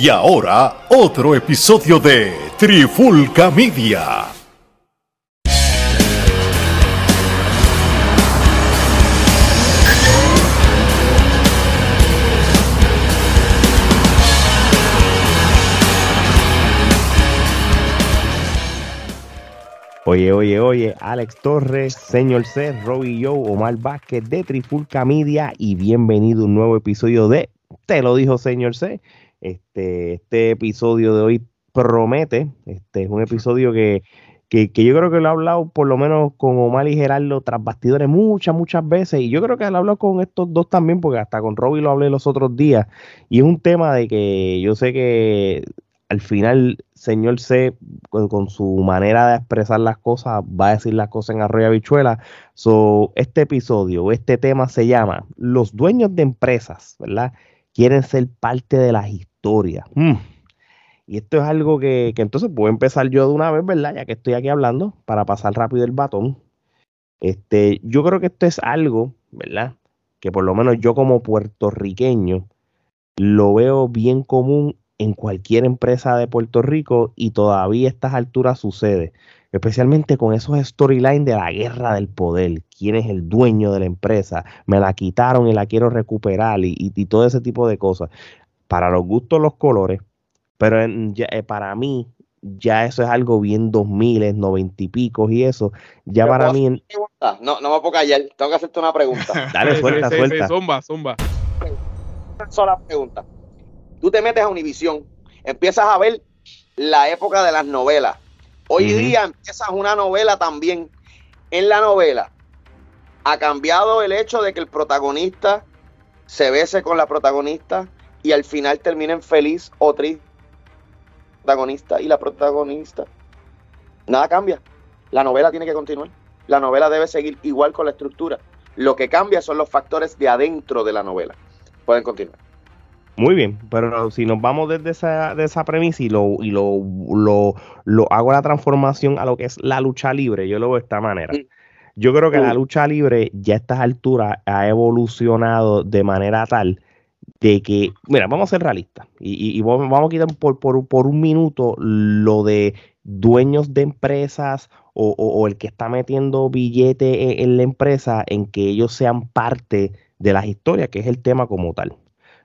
Y ahora, otro episodio de Trifulca Media. Oye, oye, oye, Alex Torres, señor C, Robbie Joe, Omar Vázquez de Trifulca Media y bienvenido a un nuevo episodio de Te lo dijo señor C. Este, este episodio de hoy promete, este es un episodio que, que, que yo creo que lo he hablado por lo menos con Omar y Gerardo tras bastidores muchas, muchas veces y yo creo que lo he hablado con estos dos también porque hasta con Robbie lo hablé los otros días y es un tema de que yo sé que al final, señor C, con, su manera de expresar las cosas, va a decir las cosas en arroyo bichuela. So, este episodio, este tema se llama Los dueños de empresas, ¿verdad? Quieren ser parte de las historias. Mm. Y esto es algo que, que entonces puedo empezar yo de una vez, ¿verdad? Ya que estoy aquí hablando, para pasar rápido el batón. Este, yo creo que esto es algo, ¿verdad? Que por lo menos yo como puertorriqueño lo veo bien común en cualquier empresa de Puerto Rico y todavía a estas alturas sucede, especialmente con esos storylines de la guerra del poder, quién es el dueño de la empresa, me la quitaron y la quiero recuperar y, y, todo ese tipo de cosas. Para los gustos los colores, pero en, ya, eh, para mí ya eso es algo bien 2000, 90 y pico y eso, ya Pero para mí... No, no me puedo callar, tengo que hacerte una pregunta. Dale, Sí, suelta, sí, sí, suelta. zumba, zumba. Una sola pregunta. Tú te metes a Univisión, empiezas a ver la época de las novelas. Hoy día empiezas una novela también. En la novela ha cambiado el hecho de que el protagonista se bese con la protagonista y al final terminen feliz o triste protagonista y la protagonista. Nada cambia. La novela tiene que continuar. La novela debe seguir igual con la estructura. Lo que cambia son los factores de adentro de la novela. Pueden continuar. Muy bien, pero si nos vamos desde esa, de esa premisa y, lo, y lo, lo, lo hago la transformación a lo que es la lucha libre, yo lo veo de esta manera. Mm. Yo creo que la lucha libre ya a estas alturas ha evolucionado de manera tal de que, mira, vamos a ser realistas y, y- y vamos a quitar por, por, por un minuto lo de dueños de empresas o, o- el que está metiendo billete en, en la empresa en que ellos sean parte de las historias, que es el tema como tal.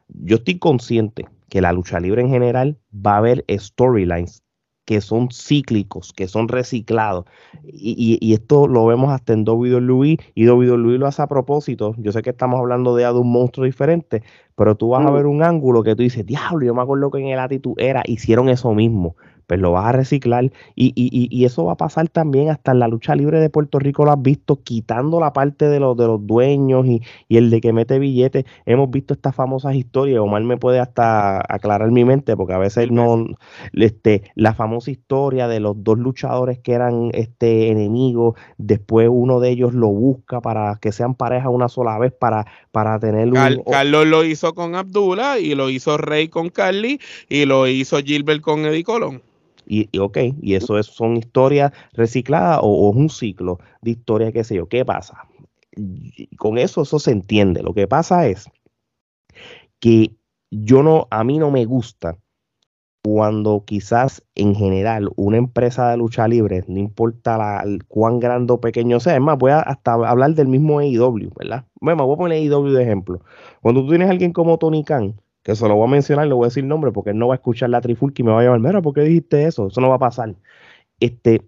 Yo estoy consciente que la lucha libre en general va a haber storylines que son cíclicos, que son reciclados. Y, y- y esto lo vemos hasta en WWE y WWE lo hace a propósito. Yo sé que estamos hablando de, de un monstruo diferente, pero tú vas a Mm. ver un ángulo que tú dices, diablo, yo me acuerdo que en el Attitude Era hicieron eso mismo. Pues lo vas a reciclar y, y- y- y eso va a pasar también hasta en la lucha libre de Puerto Rico, lo has visto, quitando la parte de los, de los dueños y, y el de que mete billetes. Hemos visto estas famosas historias, Omar me puede hasta aclarar mi mente, porque a veces no, este, la famosa historia de los dos luchadores que eran este, enemigos, después uno de ellos lo busca para que sean pareja una sola vez para, para tener un... Carlos lo hizo con Abdullah y lo hizo Rey con Carly y lo hizo Gilbert con Eddie Colón. Y, ok, y eso es, son historias recicladas o, es un ciclo de historias, qué sé yo. ¿Qué pasa? Con eso, eso se entiende. Lo que pasa es que yo no, a mí no me gusta cuando quizás en general una empresa de lucha libre, no importa la, el cuán grande o pequeño sea, es más, voy a hasta hablar del mismo AEW, ¿verdad? Bueno, voy a poner AEW de ejemplo. Cuando tú tienes a alguien como Tony Khan, que se lo voy a mencionar, le voy a decir nombre porque él no va a escuchar la trifulca y me va a llamar, mira, ¿por qué dijiste eso? Eso no va a pasar. Este,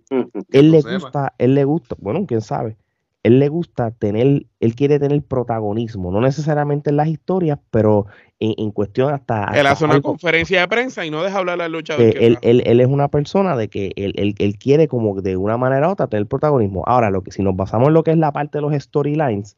él le no sepa. gusta, él le gusta, bueno, quién sabe, él le gusta tener, él quiere tener protagonismo, no necesariamente en las historias, pero en, en cuestión hasta... Él hasta hace una algo conferencia de prensa y no deja hablar al luchador. que él, él, él es una persona de que él, él- él quiere como de una manera u otra tener protagonismo. Ahora, lo que si nos basamos en lo que es la parte de los storylines,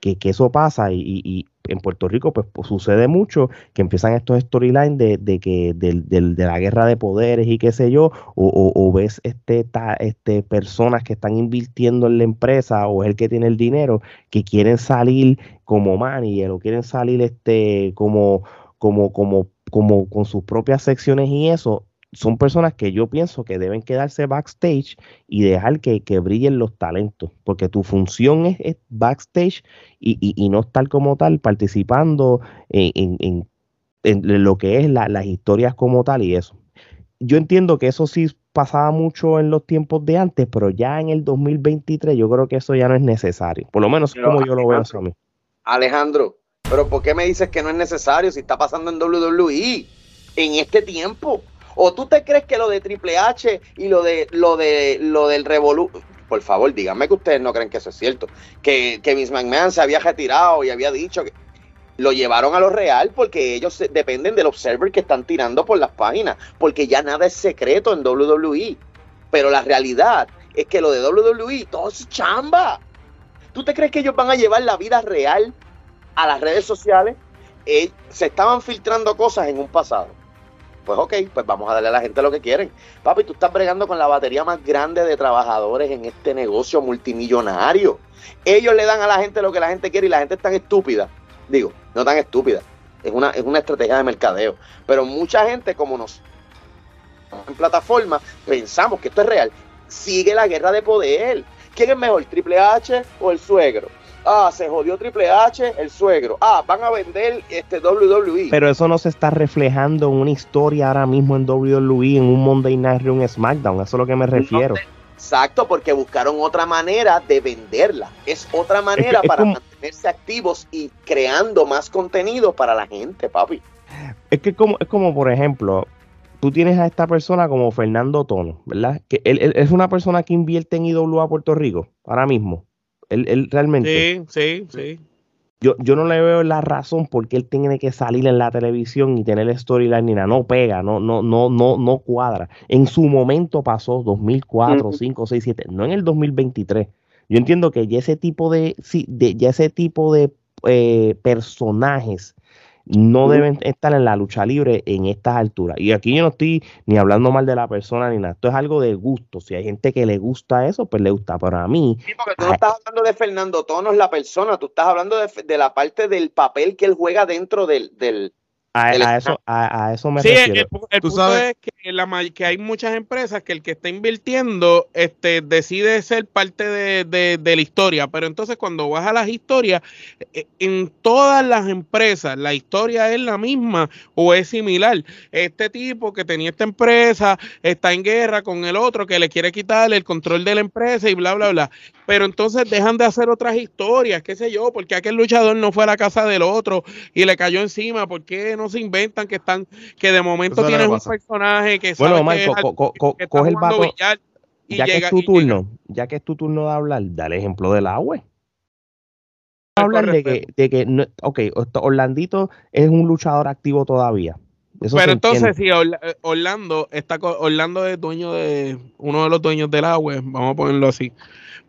que, que eso pasa y en Puerto Rico pues, pues, sucede mucho que empiezan estos storylines de, de que del- del- de la guerra de poderes y qué sé yo, o, o- o ves este, ta- este personas que están invirtiendo en la empresa o es el que tiene el dinero que quieren salir como manager o quieren salir este como como como como con sus propias secciones y eso son personas que yo pienso que deben quedarse backstage y dejar que, que brillen los talentos, porque tu función es, es backstage y, y- y no estar como tal participando en, en- en en lo que es las historias como tal y eso. Yo entiendo que eso sí pasaba mucho en los tiempos de antes, pero ya en el 2023 yo creo que eso ya no es necesario. Por lo menos como yo lo veo a mí. Alejandro, pero ¿por qué me dices que no es necesario si está pasando en WWE en este tiempo? ¿O tú te crees que lo de Triple H y lo de lo de lo del Revolu por favor, díganme que ustedes no creen que eso es cierto, que, que Vince McMahon se había retirado y había dicho que lo llevaron a lo real porque ellos dependen del observer que están tirando por las páginas, porque ya nada es secreto en WWE. Pero la realidad es que lo de WWE todo es chamba. ¿Tú te crees que ellos van a llevar la vida real a las redes sociales? Eh, se estaban filtrando cosas en un pasado. Pues ok, pues vamos a darle a la gente lo que quieren. Papi, tú estás bregando con la batería más grande de trabajadores en este negocio multimillonario. Ellos le dan a la gente lo que la gente quiere y la gente es tan estúpida. Digo, no tan estúpida. Es una, es una estrategia de mercadeo. Pero mucha gente, como nos en plataforma, pensamos que esto es real. Sigue la guerra de poder. ¿Quién es mejor, Triple H o el suegro? Ah, se jodió Triple H, el suegro. Ah, van a vender este WWE. Pero eso no se está reflejando en una historia ahora mismo en WWE, en un Monday Night Raw, un SmackDown. Eso es a lo que me refiero. exacto, porque buscaron otra manera de venderla. Es otra manera para mantenerse activos y creando más contenido para la gente, papi. Es que como, es como, por ejemplo, tú tienes a esta persona como Fernando Tono, ¿verdad? Que él, él es una persona que invierte en IWA Puerto Rico ahora mismo. Él, realmente. Sí, sí, sí. Yo, yo no le veo la razón por qué él tiene que salir en la televisión y tener storyline ni nada. No pega, no, no, no, no, no cuadra. En su momento pasó 2004, 5, 6, 7, no en el 2023. Yo entiendo que ya ese tipo de, de ya ese tipo de eh, personajes no deben estar en la lucha libre en estas alturas. Y aquí yo no estoy ni hablando mal de la persona ni nada. Esto es algo de gusto. Si hay gente que le gusta eso, pues le gusta. Pero a mí. Sí, porque tú no estás hablando de Fernando Tonos, la persona. Tú estás hablando de, la parte del papel que él juega dentro del, del, a, eso, a, eso me sí, refiero. El, el punto es que, la, que hay muchas empresas que el que está invirtiendo este, decide ser parte de, de, la historia, pero entonces cuando vas a las historias, eh, en todas las empresas la historia es la misma o es similar. Este tipo que tenía esta empresa está en guerra con el otro que le quiere quitar el control de la empresa y bla, bla, bla. Pero entonces dejan de hacer otras historias, qué sé yo, porque aquel luchador no fue a la casa del otro y le cayó encima, ¿por qué no se inventan que están, que de momento tienes un personaje que bueno, sabe que, coge el vato, ya que es tu turno, ya que es tu turno de hablar, dale ejemplo del agua. Hablar de que, de que, ok, Orlandito es un luchador activo todavía. Pero entonces, si Orlando está Orlando es dueño de uno de los dueños del agua, vamos a ponerlo así.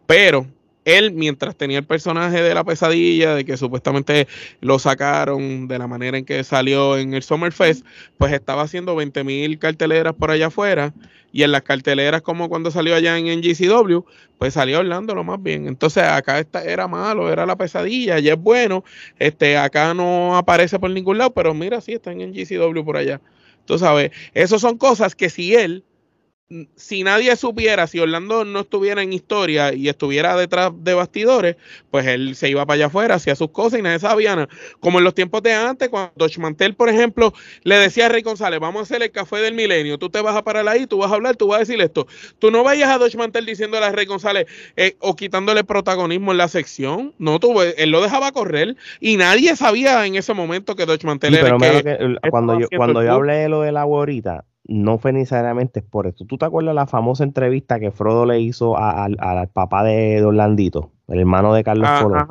Pero él, mientras tenía el personaje de la pesadilla, de que supuestamente lo sacaron de la manera en que salió en el Summerfest, pues estaba haciendo 20 mil carteleras por allá afuera. Y en las carteleras, como cuando salió allá en NGCW, pues salió Orlando lo más bien. Entonces acá esta era malo, era la pesadilla, ya es bueno. Este, acá no aparece por ningún lado, pero mira, sí está en NGCW por allá. Tú sabes, esas son cosas que si él si nadie supiera, si Orlando no estuviera en historia y estuviera detrás de bastidores, pues él se iba para allá afuera, hacía sus cosas y nadie sabía nada. Como en los tiempos de antes, cuando Dodge Mantel, por ejemplo, le decía a Rey González, vamos a hacer el café del milenio, tú te vas a parar ahí, tú vas a hablar, tú vas a decir esto. Tú no vayas a Dodge Mantel diciéndole a Rey González eh, o quitándole protagonismo en la sección. No, tú, él lo dejaba correr y nadie sabía en ese momento que Dodge Mantel era que, cuando yo, cuando yo hablé de lo del agua ahorita, no fue necesariamente por esto. ¿Tú te acuerdas la famosa entrevista que Frodo le hizo al papá de Orlandito, el hermano de Carlos Colón?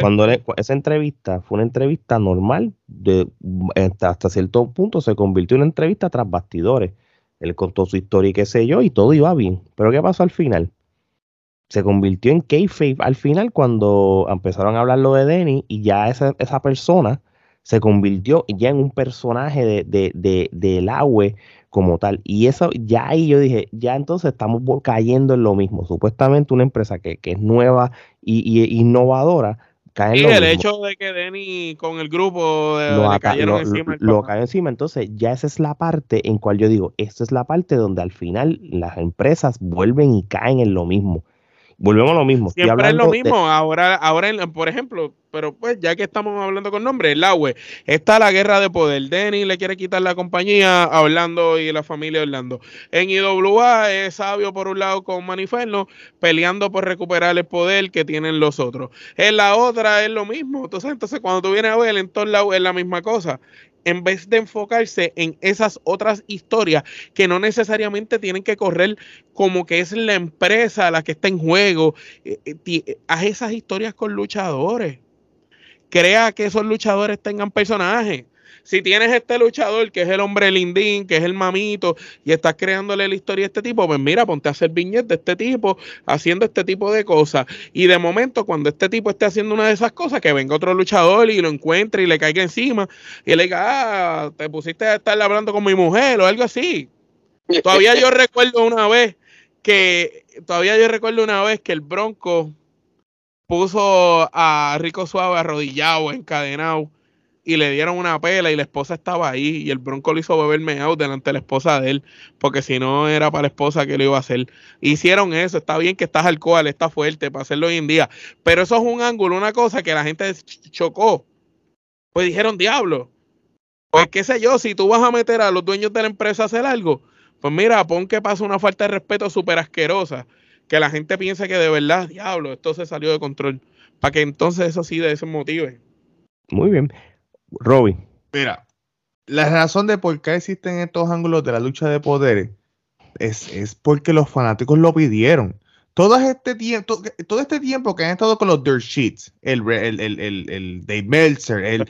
Cuando esa entrevista fue una entrevista normal, de, hasta cierto punto se convirtió en una entrevista tras bastidores. Él contó su historia y qué sé yo, y todo iba bien. Pero ¿qué pasó al final? Se convirtió en kayfabe al final cuando empezaron a hablar lo de Denny y ya esa, esa persona se convirtió ya en un personaje de, de, de, del agua como tal. Y eso, ya ahí yo dije, ya entonces estamos cayendo en lo mismo. Supuestamente una empresa que, es nueva y, innovadora. Cae en y el hecho de que Denny con el grupo lo, le cayeron encima. Lo, cayó encima. Entonces, ya esa es la parte en cual yo digo, esta es la parte donde al final las empresas vuelven y caen en lo mismo. Volvemos a lo mismo. Siempre es lo mismo. Ahora, ahora por ejemplo, pero pues ya que estamos hablando con nombre, el agua, está la guerra de poder. Denny le quiere quitar la compañía a Orlando y la familia Orlando. En IWA es sabio por un lado con Maniferno, peleando por recuperar el poder que tienen los otros. En la otra es lo mismo. Entonces, entonces cuando tú vienes a ver, en todos lados es la misma cosa en vez de enfocarse en esas otras historias que no necesariamente tienen que correr como que es la empresa la que está en juego, eh, eh, haz esas historias con luchadores. Crea que esos luchadores tengan personajes. Si tienes este luchador que es el hombre lindín, que es el mamito, y estás creándole la historia a este tipo, pues mira, ponte a hacer viñetas de este tipo, haciendo este tipo de cosas. Y de momento, cuando este tipo esté haciendo una de esas cosas, que venga otro luchador y lo encuentre y le caiga encima, y le diga, ah, te pusiste a estar hablando con mi mujer o algo así. Todavía yo recuerdo una vez que, todavía yo recuerdo una vez que el Bronco puso a Rico Suave arrodillado, encadenado y le dieron una pela y la esposa estaba ahí y el bronco le hizo beber meado delante de la esposa de él, porque si no era para la esposa que lo iba a hacer. Hicieron eso, está bien que estás alcohol, está fuerte para hacerlo hoy en día, pero eso es un ángulo, una cosa que la gente chocó. Pues dijeron, diablo, pues qué sé yo, si tú vas a meter a los dueños de la empresa a hacer algo, pues mira, pon que pasa una falta de respeto súper asquerosa, que la gente piense que de verdad, diablo, esto se salió de control, para que entonces eso sí de ese motive. Muy bien. Robin. Mira, la razón de por qué existen estos ángulos de la lucha de poderes es, es porque los fanáticos lo pidieron todo este tiempo, todo este tiempo que han estado con los dirt sheets, el, el, el, el, Dave Meltzer, el,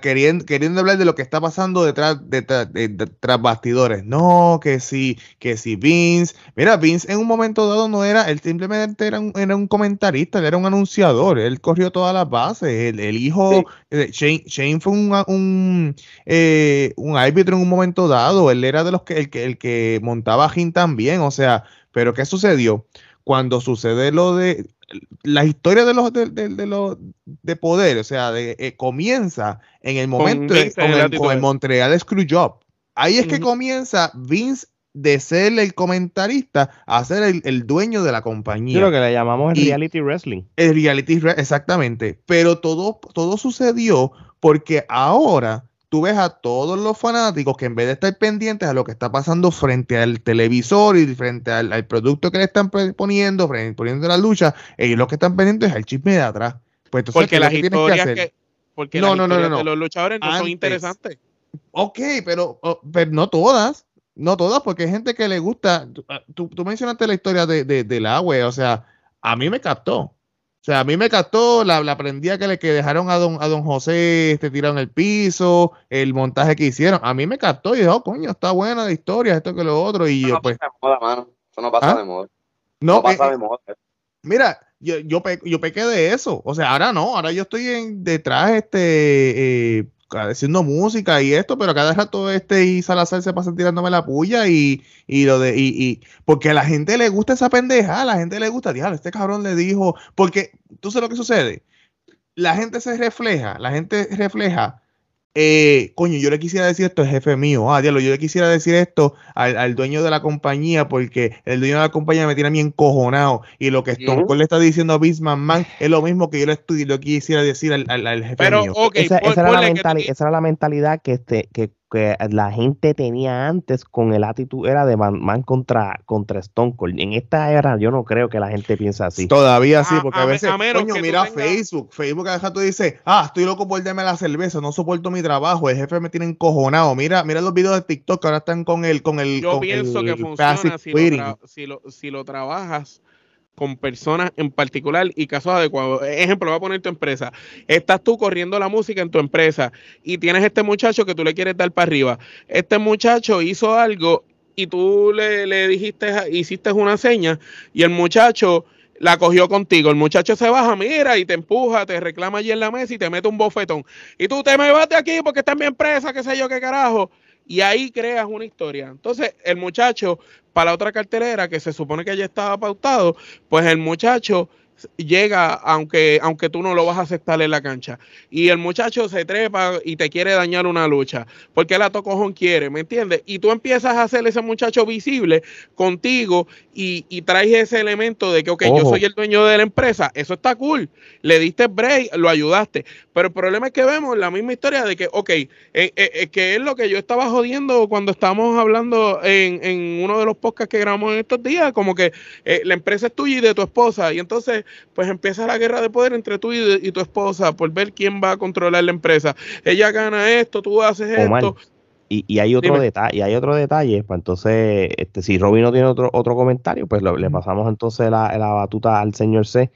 queriendo, queriendo hablar de lo que está pasando detrás, detrás, detrás bastidores. No, que si, que si Vince, mira, Vince en un momento dado no era, él simplemente era un, era un comentarista, él era un anunciador, él corrió todas las bases, el, hijo, eh, Shane, fue un, un, eh, un árbitro en un momento dado, él era de los que, el que, el que montaba a Jim también, o sea, pero ¿qué sucedió? Cuando sucede lo de la historia de los de, los de poder, o sea, de, eh, comienza en el momento con, el, Montreal Screwjob. Ahí es que comienza Vince de ser el comentarista a ser el, dueño de la compañía. lo que le llamamos el reality wrestling. El reality, exactamente. Pero todo, todo sucedió porque ahora tú ves a todos los fanáticos que en vez de estar pendientes a lo que está pasando frente al televisor y frente al, producto que le están poniendo, poniendo la lucha, ellos lo que están pendientes es el chisme de atrás. Pues porque las historias que, porque no, no, no, no, los luchadores no son interesantes. Ok, pero, pero no todas. No todas, porque hay gente que le gusta. Tú, tú mencionaste la historia de, de, del agua, o sea, a mí me captó. O sea, a mí me captó la, la prendida que le que dejaron a don, a don José este, tirado en el piso, el montaje que hicieron. A mí me captó y dijo, oh, coño, está buena la historia, esto que lo otro. Y Eso yo, no pues. Pasa de moda, mano. Eso no pasa ¿Ah? de moda. No, pasa eh, de moda. Mira, yo, yo, pe, yo pequé de eso. O sea, ahora no, ahora yo estoy en, detrás, este, eh, haciendo música y esto, pero cada rato este y Salazar se pasa tirándome la puya y, y lo de, y, y, porque a la gente le gusta esa pendeja, a la gente le gusta, diablo, este cabrón le dijo, porque tú sabes lo que sucede, la gente se refleja, la gente refleja eh, coño, yo le quisiera decir esto al jefe mío, ah, diablo, yo le quisiera decir esto al, dueño de la compañía porque el dueño de la compañía me tiene a mí encojonado. Y lo que Stone Cold le está diciendo a Bisman Man es lo mismo que yo le, estoy, lo quisiera decir al, al, jefe mío. esa, era la esa, era la mentalidad que, este, que que la gente tenía antes con el actitud era de man, contra, contra Stone Cold. En esta era yo no creo que la gente piensa así. Todavía sí, porque a, veces, coño, mira Facebook, Facebook a tú dices, ah, estoy loco por darme la cerveza, no soporto mi trabajo, el jefe me tiene encojonado. Mira, mira los videos de TikTok que ahora están con el con el Yo pienso que funciona si lo, si lo trabajas con personas en particular y casos adecuados. Ejemplo, voy a poner tu empresa. Estás tú corriendo la música en tu empresa y tienes este muchacho que tú le quieres dar para arriba. Este muchacho hizo algo y tú le, le dijiste, hiciste una seña y el muchacho la cogió contigo. El muchacho se baja, mira, y te empuja, te reclama allí en la mesa y te mete un bofetón. Y tú te me vas de aquí porque está en mi empresa, qué sé yo, qué carajo. Y ahí creas una historia. Entonces, el muchacho para la otra cartelera que se supone que ya estaba pautado, pues el muchacho llega aunque, aunque tú no lo vas a aceptar en la cancha. Y el muchacho se trepa y te quiere dañar una lucha, porque la tocojón quiere, ¿me entiendes? Y tú empiezas a hacer ese muchacho visible contigo y, y traes ese elemento de que, ok, yo soy el dueño de la empresa, eso está cool, le diste break, lo ayudaste. Pero el problema es que vemos la misma historia de que, ok, eh, eh, eh, que es lo que yo estaba jodiendo cuando estábamos hablando en, en, uno de los podcasts que grabamos en estos días, como que la empresa es tuya y de tu esposa, y entonces pues empieza la guerra de poder entre tú y, tu esposa por ver quién va a controlar la empresa. Ella gana esto, tú haces esto. Y, y, hay otro detalle, y hay otro detalle, pues entonces, este, si Robin no tiene otro, otro comentario, pues le pasamos entonces la, la, batuta al señor C.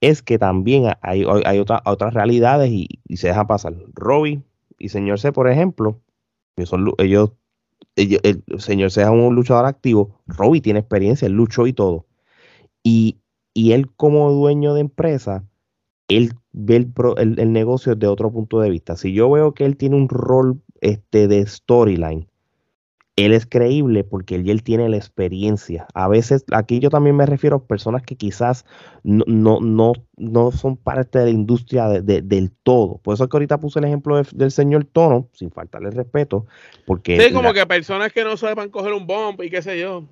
Es que también hay, hay otra, otras realidades y, se deja pasar. Robin y señor C, por ejemplo, son, ellos, el señor C es un luchador activo, Robin tiene experiencia, él luchó y todo. Y y él como dueño de empresa, él ve el, el, negocio desde otro punto de vista. Si yo veo que él tiene un rol este, de storyline, él es creíble porque él, él tiene la experiencia. A veces, aquí yo también me refiero a personas que quizás no, no, no, no son parte de la industria del todo. Por eso es que ahorita puse el ejemplo del señor Tono, sin faltarle respeto. Porque sí, como que personas que no sepan coger un bomb y qué sé yo.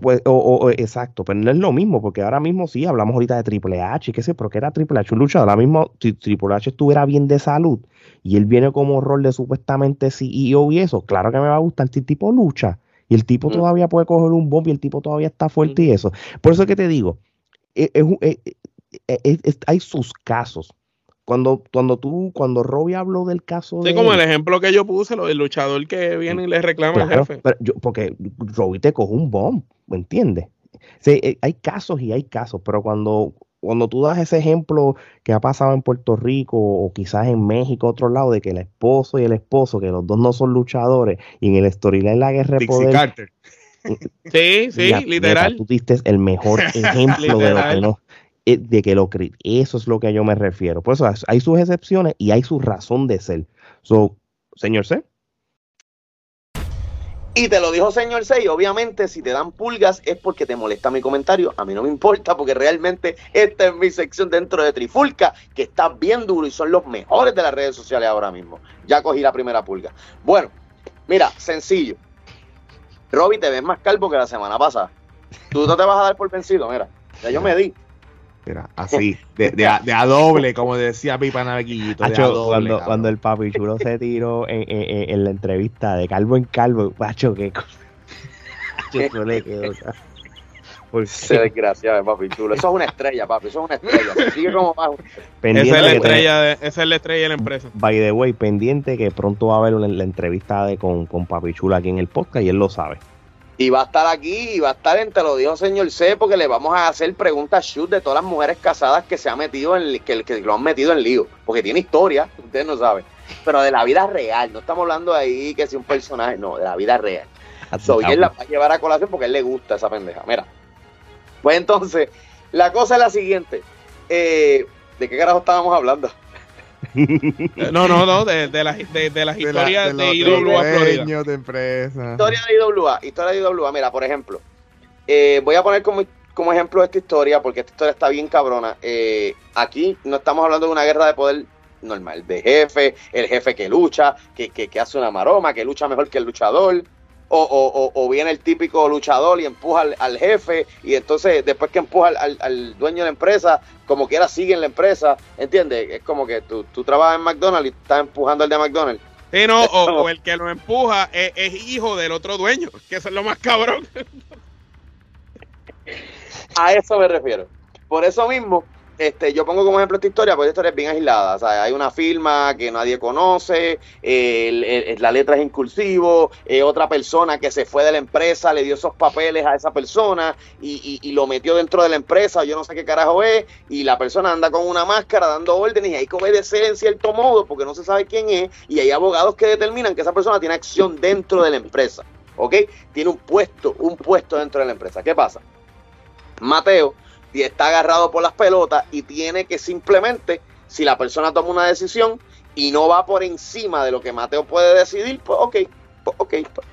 Pues, o, exacto, pero no es lo mismo, porque ahora mismo sí hablamos ahorita de Triple H y qué sé, pero que era Triple H un luchador. Ahora mismo, si Triple H estuviera bien de salud y él viene como rol de supuestamente CEO y eso, claro que me va a gustar este tipo lucha. Y el tipo todavía puede coger un bomb y el tipo todavía está fuerte y eso. Por eso es que te digo, e, e, e, hay sus casos. Cuando, cuando tú, cuando Robbie habló del caso sí, como el ejemplo que yo puse, lo del luchador que viene y le reclama al jefe. porque Robbie te coge un bomb, ¿me entiendes? Sí, eh, hay casos y hay casos, pero cuando, cuando tú das ese ejemplo que ha pasado en Puerto Rico o quizás en México, otro lado, de que el esposo y el esposo, que los dos no son luchadores, y en el storyline la guerra de poder. Carter. Sí, sí, literal. tú diste el mejor ejemplo de lo que no eh, de que lo eso es lo que yo me refiero. Por eso hay sus excepciones y hay su razón de ser. So, señor C. Y te lo dijo señor C, y obviamente si te dan pulgas es porque te molesta mi comentario. A mí no me importa porque realmente esta es mi sección dentro de Trifulca, que está bien duro y son los mejores de las redes sociales ahora mismo. Ya cogí la primera pulga. Bueno, mira, sencillo. Robby, te ves más calvo que la semana pasada. Tú no te vas a dar por vencido, mira. Ya yo me di. Mira, así, de, de, a, de, a, doble, como decía Pipa Navequillito. cuando, cuando el papi chulo se tiró en, en, en, la entrevista de calvo en calvo, macho, qué cosa. Yo le quedó, Se desgraciado, papi chulo. Eso es una estrella, papi. Eso es una estrella. Sigue como bajo. Esa es, la estrella de, esa es la estrella de la empresa. By the way, pendiente que pronto va a haber la, la entrevista de, con, con Papi Chulo aquí en el podcast y él lo sabe. Y va a estar aquí y va a estar en Te lo dijo señor C porque le vamos a hacer preguntas shoot de todas las mujeres casadas que se han metido en que, que lo han metido en lío. Porque tiene historia, ustedes no saben. Pero de la vida real, no estamos hablando ahí que sea un personaje, no, de la vida real. So, y él la va a llevar a colación porque a él le gusta esa pendeja. Mira. Pues entonces, la cosa es la siguiente. Eh, ¿De qué carajo estábamos hablando? No, no, no, de, de, las, de, de las historias de, IWA Florida. De empresa. Historia de IWA, historia de IWA. Mira, por ejemplo, eh, voy a poner como, como ejemplo esta historia, porque esta historia está bien cabrona. Eh, aquí no estamos hablando de una guerra de poder normal, de jefe, el jefe que lucha, que, que, que hace una maroma, que lucha mejor que el luchador o, o, viene el típico luchador y empuja al, jefe y entonces después que empuja al, dueño de la empresa, como quiera sigue en la empresa, ¿entiendes? Es como que tú, tú trabajas en McDonald's y estás empujando al de McDonald's. Sí, no, o, el que lo empuja es, es, hijo del otro dueño, que eso es lo más cabrón. A eso me refiero. Por eso mismo, este, yo pongo como ejemplo esta historia, porque esta historia es bien aislada. O sea, hay una firma que nadie conoce, la letra es incursivo, eh, otra persona que se fue de la empresa le dio esos papeles a esa persona y, y, lo metió dentro de la empresa, yo no sé qué carajo es, y la persona anda con una máscara dando órdenes y hay que obedecer en cierto modo porque no se sabe quién es, y hay abogados que determinan que esa persona tiene acción dentro de la empresa. ¿Ok? Tiene un puesto, un puesto dentro de la empresa. ¿Qué pasa? Mateo y está agarrado por las pelotas y tiene que simplemente, si la persona toma una decisión y no va por encima de lo que Mateo puede decidir, pues ok, pues, ok, pues,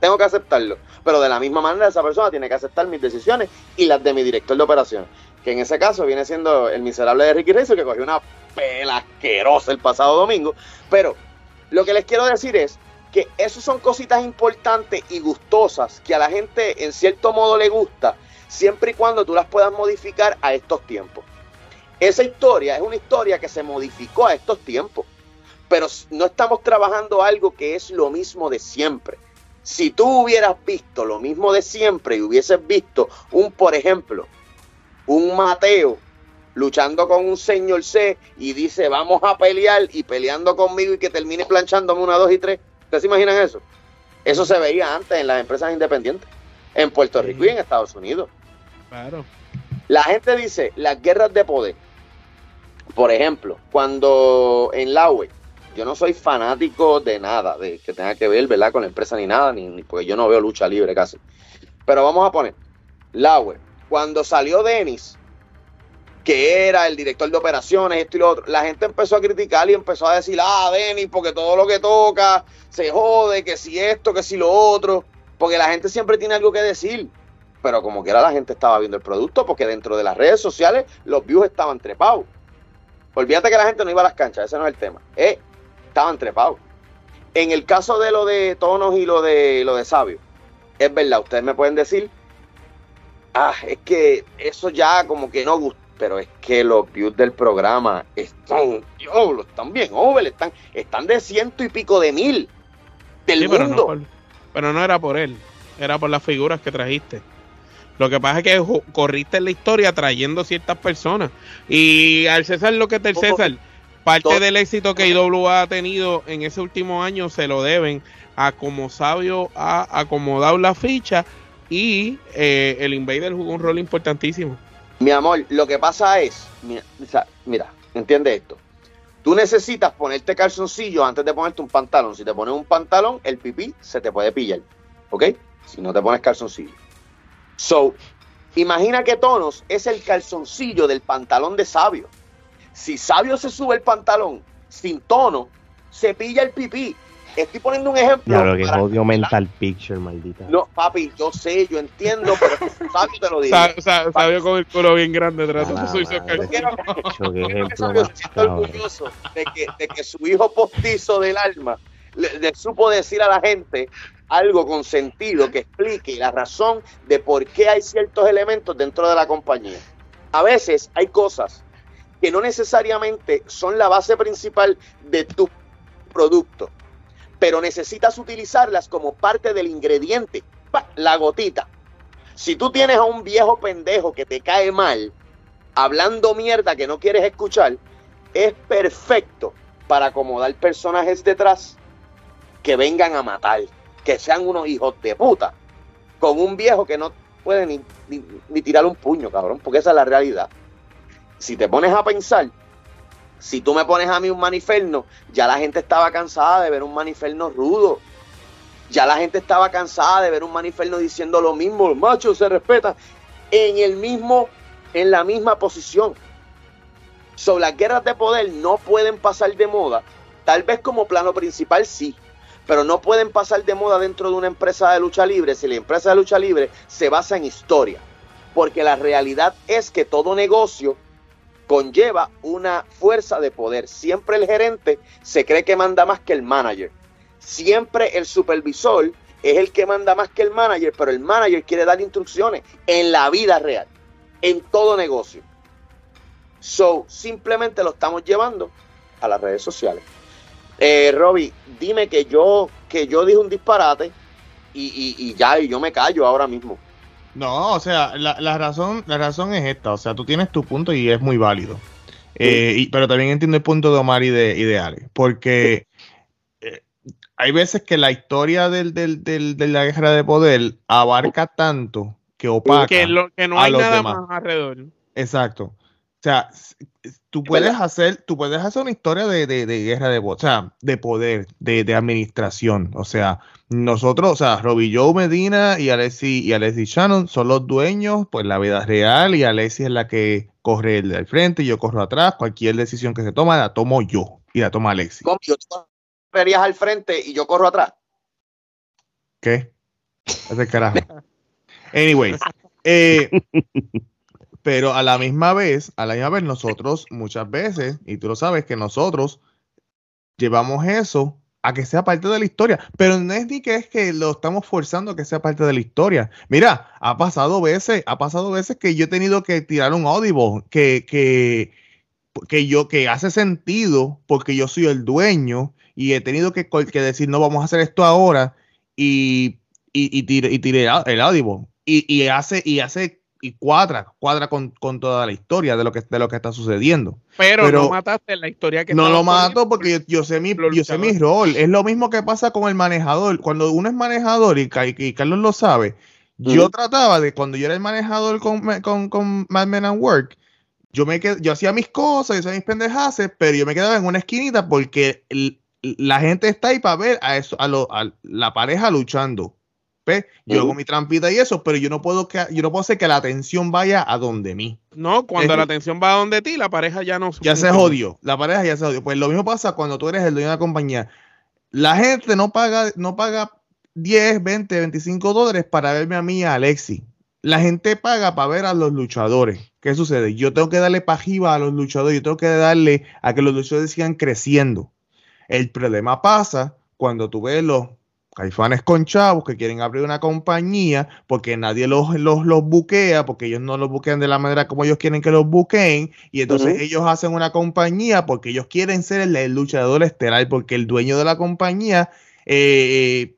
tengo que aceptarlo. Pero de la misma manera esa persona tiene que aceptar mis decisiones y las de mi director de operaciones. que en ese caso viene siendo el miserable de Ricky Razor, que cogió una pela asquerosa el pasado domingo. Pero lo que les quiero decir es que eso son cositas importantes y gustosas que a la gente en cierto modo le gusta, siempre y cuando tú las puedas modificar a estos tiempos. Esa historia es una historia que se modificó a estos tiempos, pero no estamos trabajando algo que es lo mismo de siempre. Si tú hubieras visto lo mismo de siempre y hubieses visto un, por ejemplo, un Mateo luchando con un señor C y dice vamos a pelear y peleando conmigo y que termine planchándome una, dos y tres, ¿ustedes se imaginan eso? Eso se veía antes en las empresas independientes, en Puerto Rico y en Estados Unidos. Claro. La gente dice las guerras de poder. Por ejemplo, cuando en la web, yo no soy fanático de nada de que tenga que ver, ¿verdad? Con la empresa ni nada, ni, porque yo no veo lucha libre casi. Pero vamos a poner, la web, cuando salió Dennis, que era el director de operaciones, esto y lo otro, la gente empezó a criticar y empezó a decir, ah, Dennis, porque todo lo que toca se jode, que si esto, que si lo otro, porque la gente siempre tiene algo que decir. Pero como quiera la gente estaba viendo el producto, porque dentro de las redes sociales los views estaban trepados. Olvídate que la gente no iba a las canchas, ese no es el tema. Eh, estaban trepados. En el caso de lo de Tonos y lo de lo de Sabio, es verdad, ustedes me pueden decir, ah, es que eso ya como que no gusta, pero es que los views del programa están, oh, están bien over, están, están de ciento y pico de mil del mundo. Pero no, pero no era por él, era por las figuras que trajiste. Lo que pasa es que corriste en la historia trayendo ciertas personas. Y al César lo que es del César, parte del éxito que IWA ha tenido en ese último año se lo deben a como Sabio ha acomodado la ficha y eh, el Invader jugó un rol importantísimo. Mi amor, lo que pasa es, mira, mira, entiende esto. Tú necesitas ponerte calzoncillo antes de ponerte un pantalón. Si te pones un pantalón, el pipí se te puede pillar. ¿Ok? Si no te pones calzoncillo. So, imagina que Tonos es el calzoncillo del pantalón de Sabio. Si Sabio se sube el pantalón sin tono, se pilla el pipí. Estoy poniendo un ejemplo. Claro, que odio mental picture, maldita. No, papi, yo sé, yo entiendo, pero Sabio te lo digo. sabio con el culo bien grande detrás de su orgulloso de que, de que su hijo postizo del alma le supo decir a la gente algo con sentido que explique la razón de por qué hay ciertos elementos dentro de la compañía. A veces hay cosas que no necesariamente son la base principal de tu producto, pero necesitas utilizarlas como parte del ingrediente, la gotita. Si tú tienes a un viejo pendejo que te cae mal, hablando mierda que no quieres escuchar, es perfecto para acomodar personajes detrás que vengan a matar que sean unos hijos de puta, con un viejo que no puede ni, ni, tirar un puño, cabrón, porque esa es la realidad. Si te pones a pensar, si tú me pones a mí un maniferno, ya la gente estaba cansada de ver un maniferno rudo. Ya la gente estaba cansada de ver un maniferno diciendo lo mismo, los machos se respetan en el mismo, en la misma posición. Sobre las guerras de poder no pueden pasar de moda. Tal vez como plano principal sí, pero no pueden pasar de moda dentro de una empresa de lucha libre si la empresa de lucha libre se basa en historia. Porque la realidad es que todo negocio conlleva una fuerza de poder. Siempre el gerente se cree que manda más que el manager. Siempre el supervisor es el que manda más que el manager, pero el manager quiere dar instrucciones en la vida real, en todo negocio. So, simplemente lo estamos llevando a las redes sociales. Eh, Robbie, dime que yo, que yo dije un disparate y, ya, y yo me callo ahora mismo. No, o sea, la, razón, la razón es esta, o sea, tú tienes tu punto y es muy válido. Eh, pero también entiendo el punto de Omar y de, y Ale, porque eh, hay veces que la historia del, del, de la guerra de poder abarca tanto que opaca que, que no hay nada más alrededor. Exacto. O sea, tú puedes hacer, tú puedes hacer una historia de, guerra de, o sea, de poder, de, administración. O sea, nosotros, o sea, Robbie Joe Medina y Alessi y Alessi Shannon son los dueños, pues la vida real, y Alessi es la que corre el del frente, y yo corro atrás. Cualquier decisión que se toma, la tomo yo y la toma Alessi. ¿Cómo? Yo correrías al frente y yo corro atrás. ¿Qué? Es el carajo. Anyways, eh, pero a la misma vez, a la misma vez nosotros muchas veces, y tú lo sabes, que nosotros llevamos eso a que sea parte de la historia, pero no es ni que es que lo estamos forzando a que sea parte de la historia. Mira, ha pasado veces, ha pasado veces que yo he tenido que tirar un audible que, que, que yo, que hace sentido porque yo soy el dueño y he tenido que, que decir, no, vamos a hacer esto ahora y, y, y, tiré, y tiré el audible. Y, y, hace, y hace y cuadra, cuadra con, con, toda la historia de lo que, de lo que está sucediendo. Pero, Pero no mataste la historia que No lo mato porque yo, yo, sé mi, yo sé mi rol. Es lo mismo que pasa con el manejador. Cuando uno es manejador, y, y Carlos lo sabe, yo trataba de, cuando yo era el manejador con, con, con Mad Men and Work, yo me qued, yo hacía mis cosas, yo hacía mis pendejaces, pero yo me quedaba en una esquinita porque el, la gente está ahí para ver a eso, a, lo, a la pareja luchando. Yo hago mi trampita y eso, pero yo no puedo que yo no puedo hacer que la atención vaya a donde mí. No, cuando la atención va a donde ti, la pareja ya no Ya se jodió. La pareja ya se jodió. Pues lo mismo pasa cuando tú eres el dueño de la compañía. La gente no paga, no paga 10, 20, 25 dólares para verme a mí a Alexi. La gente paga para ver a los luchadores. ¿Qué sucede? Yo tengo que darle pajiva a los luchadores, yo tengo que darle a que los luchadores sigan creciendo. El problema pasa cuando tú ves los hay fans con chavos que quieren abrir una compañía porque nadie los, los, los, buquea, porque ellos no los buquean de la manera como ellos quieren que los buqueen. Y entonces ellos hacen una compañía porque ellos quieren ser el, luchador estelar, porque el dueño de la compañía. Eh,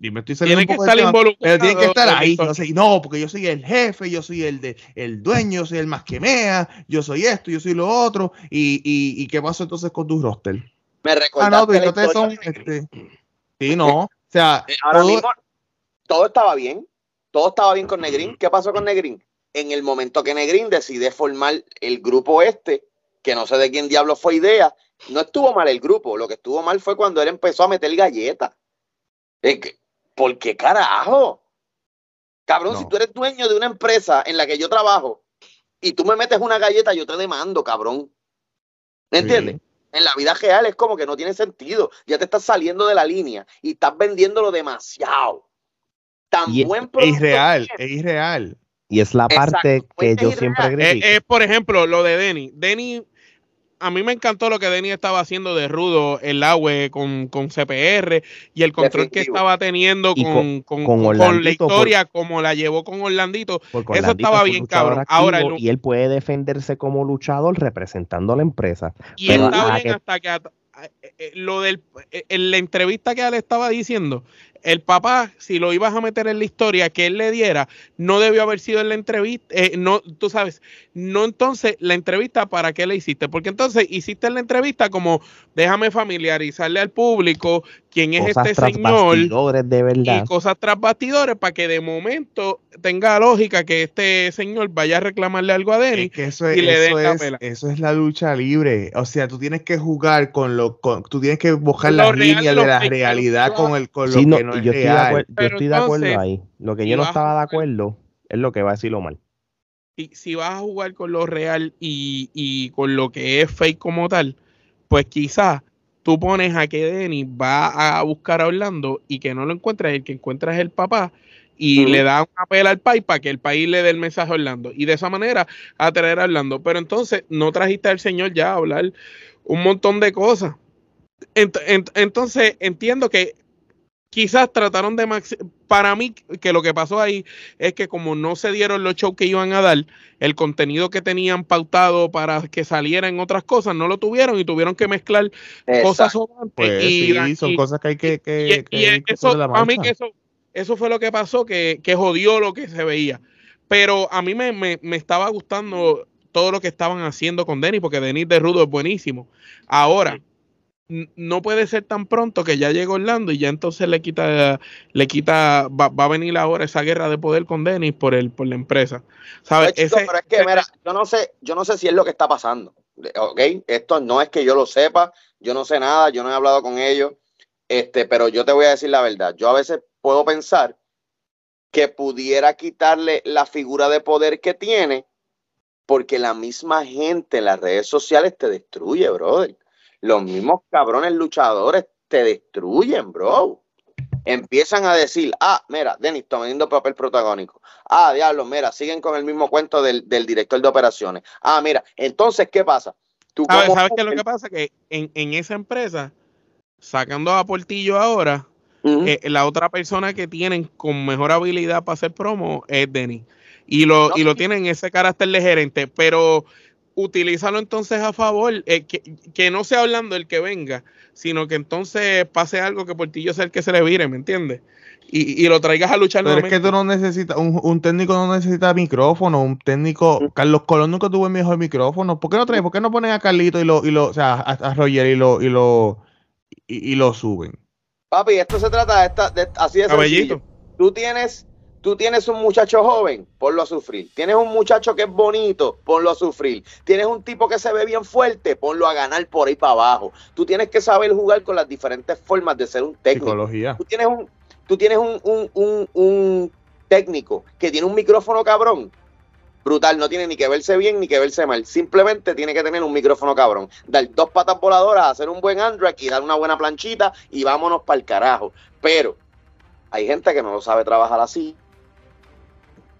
y me estoy tiene que estar involucrado. Pero tiene que estar ahí. No, sé, no, porque yo soy el jefe, yo soy el de el dueño, yo soy el más que mea, yo soy esto, yo soy lo otro. ¿Y, y, y qué pasó entonces con tu roster? Me recuerda. Ah, no, entonces son. Este, Sí, no. O sea, eh, ahora todo... mismo todo estaba bien. Todo estaba bien con Negrín. ¿Qué pasó con Negrín? En el momento que Negrín decide formar el grupo este, que no sé de quién diablo fue idea, no estuvo mal el grupo. Lo que estuvo mal fue cuando él empezó a meter galletas. ¿Por qué carajo? Cabrón, no. si tú eres dueño de una empresa en la que yo trabajo y tú me metes una galleta, yo te demando, cabrón. ¿Me entiendes? Sí. En la vida real es como que no tiene sentido. Ya te estás saliendo de la línea y estás vendiéndolo demasiado. Tan y buen producto. Es irreal, es irreal. Y es la parte Exacto. que yo siempre critico. Es, es, por ejemplo, lo de Denny. Denny a mí me encantó lo que Denny estaba haciendo de rudo el agua con, con CPR y el control Definitivo. que estaba teniendo con, con, con, con la historia, por, como la llevó con Orlandito. Eso estaba bien, cabrón. Ahora, y él puede defenderse como luchador representando a la empresa. Y Pero está bien que... hasta que eh, eh, lo del eh, en la entrevista que él estaba diciendo el papá, si lo ibas a meter en la historia que él le diera, no debió haber sido en la entrevista, eh, no, tú sabes, no entonces la entrevista para qué le hiciste, porque entonces hiciste la entrevista como déjame familiarizarle al público quién es cosas este señor de verdad. y cosas tras bastidores para que de momento tenga lógica que este señor vaya a reclamarle algo a Denny es que eso es, y le eso, es, la eso es la lucha libre, o sea, tú tienes que jugar con lo, con, tú tienes que buscar las líneas de la realidad con el con lo sí, no, que no yo estoy, de acuerdo, yo estoy de acuerdo ahí. Lo que yo no estaba de acuerdo es lo que va a decir Omar. Y si vas a jugar con lo real y, y con lo que es fake como tal, pues quizás tú pones a que Denny va a buscar a Orlando y que no lo encuentres, el que encuentras es el papá y uh -huh. le da una pela al país para que el país le dé el mensaje a Orlando y de esa manera atraer a Orlando. Pero entonces no trajiste al señor ya a hablar un montón de cosas. Ent ent entonces entiendo que quizás trataron de maxi para mí que lo que pasó ahí es que como no se dieron los shows que iban a dar, el contenido que tenían pautado para que saliera en otras cosas no lo tuvieron y tuvieron que mezclar Exacto. cosas sobrantes pues y, sí, son y, cosas que hay que, que, y, que, y eso, a mí que eso eso fue lo que pasó que, que jodió lo que se veía. Pero a mí me, me, me estaba gustando todo lo que estaban haciendo con Denis porque Denis de Rudo es buenísimo. Ahora sí no puede ser tan pronto que ya llegó Orlando y ya entonces le quita, le quita, va, va a venir ahora esa guerra de poder con Dennis por el, por la empresa. ¿Sabes? Ese, pero es que, mira, yo no sé, yo no sé si es lo que está pasando. ¿Ok? Esto no es que yo lo sepa, yo no sé nada, yo no he hablado con ellos, este, pero yo te voy a decir la verdad. Yo a veces puedo pensar que pudiera quitarle la figura de poder que tiene, porque la misma gente en las redes sociales te destruye, brother los mismos cabrones luchadores te destruyen, bro. empiezan a decir, ah, mira, Denis tomando papel protagónico. Ah, diablo, mira, siguen con el mismo cuento del, director de operaciones. Ah, mira, entonces, ¿qué pasa? ¿Tú ¿Sabes, qué es lo que pasa? Que en, esa empresa, sacando a Portillo ahora, eh, la otra persona que tienen con mejor habilidad para hacer promo es Denis. Y lo, y lo tienen ese carácter de gerente, pero utilízalo entonces a favor, eh, que, no sea hablando el que venga, sino que entonces pase algo que Portillo sea el que se le vire, ¿me entiendes? Y, y, lo traigas a luchar. Pero es que tú no necesitas, un, técnico no necesita micrófono, un técnico, Carlos Colón nunca tuvo el mejor micrófono. ¿Por qué no traes, por qué no ponen a Carlito y lo, y lo, o sea, a, Roger y lo, y lo, y, lo suben? Papi, esto se trata de, esta, de así de sencillo. Tú tienes Tú tienes un muchacho joven, ponlo a sufrir. Tienes un muchacho que es bonito, ponlo a sufrir. Tienes un tipo que se ve bien fuerte, ponlo a ganar por ahí para abajo. Tú tienes que saber jugar con las diferentes formas de ser un técnico. Psicología. Tú tienes un, tú tienes un, técnico que tiene un micrófono cabrón. Brutal, no tiene ni que verse bien ni que verse mal. Simplemente tiene que tener un micrófono cabrón. Dar dos patas voladoras, hacer un buen Android y dar una buena planchita y vámonos para el carajo. Pero hay gente que no lo sabe trabajar así